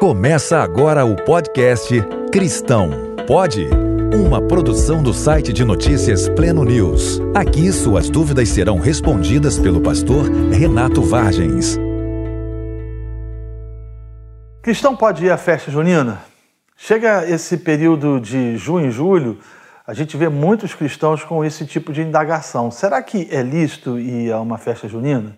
Começa agora o podcast Cristão Pode? Uma produção do site de notícias Pleno News. Aqui suas dúvidas serão respondidas pelo pastor Renato Vargens. Cristão pode ir à festa junina? Chega esse período de junho e julho, a gente vê muitos cristãos com esse tipo de indagação. Será que é lícito ir a uma festa junina?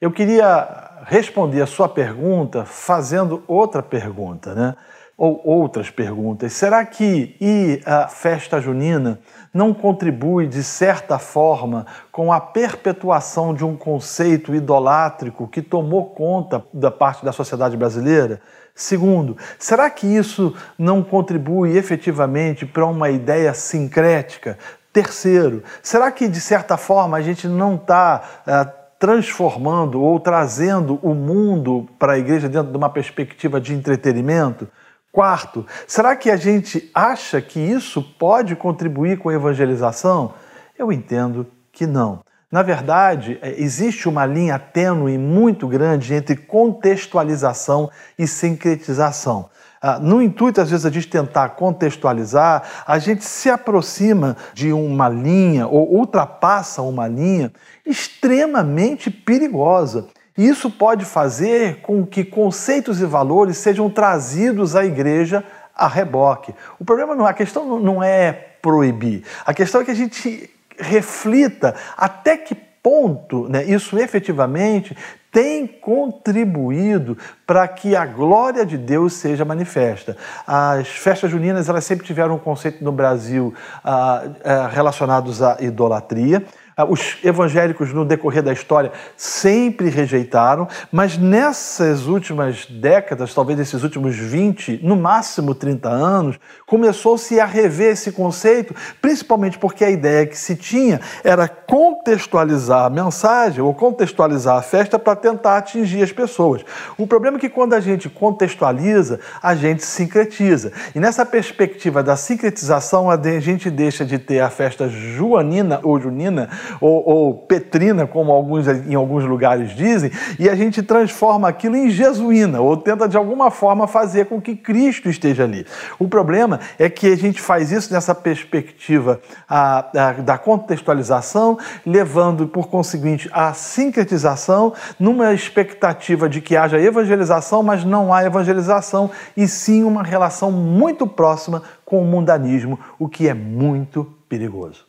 Eu queria responder a sua pergunta fazendo outra pergunta, né? Ou outras perguntas. Será que ir à festa junina não contribui, de certa forma, com a perpetuação de um conceito idolátrico que tomou conta da parte da sociedade brasileira? Segundo, será que isso não contribui efetivamente para uma ideia sincrética? Terceiro, será que de certa forma a gente não está uh, transformando ou trazendo o mundo para a igreja dentro de uma perspectiva de entretenimento? Quarto, será que a gente acha que isso pode contribuir com a evangelização? Eu entendo que não. Na verdade, é, existe uma linha tênue muito grande entre contextualização e sincretização. Ah, no intuito, às vezes, a gente tentar contextualizar, a gente se aproxima de uma linha ou ultrapassa uma linha extremamente perigosa. E isso pode fazer com que conceitos e valores sejam trazidos à igreja a reboque. O problema não, a questão não é proibir. A questão é que a gente reflita até que ponto né, isso efetivamente tem contribuído para que a glória de Deus seja manifesta. As festas juninas elas sempre tiveram um conceito no Brasil ah, ah, relacionados à idolatria. Ah, os evangélicos, no decorrer da história, sempre rejeitaram, mas nessas últimas décadas, talvez nesses últimos 20, no máximo 30 anos, começou-se a rever esse conceito, principalmente porque a ideia que se tinha era contextualizar a mensagem ou contextualizar a festa para tentar atingir as pessoas. O problema é que quando a gente contextualiza, a gente sincretiza. E nessa perspectiva da sincretização, a gente deixa de ter a festa joanina ou junina ou, ou petrina, como alguns em alguns lugares dizem, e a gente transforma aquilo em jesuína, ou tenta de alguma forma fazer com que Cristo esteja ali. O problema é que a gente faz isso nessa perspectiva a, a, da contextualização, levando, por conseguinte, a sincretização, numa expectativa de que haja evangelização, mas não há evangelização, e sim uma relação muito próxima com o mundanismo, o que é muito perigoso.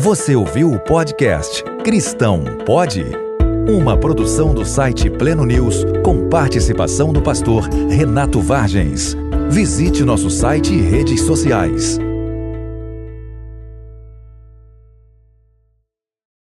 Você ouviu o podcast Cristão Pode? Uma produção do site Pleno News com participação do pastor Renato Vargens. Visite nosso site e redes sociais.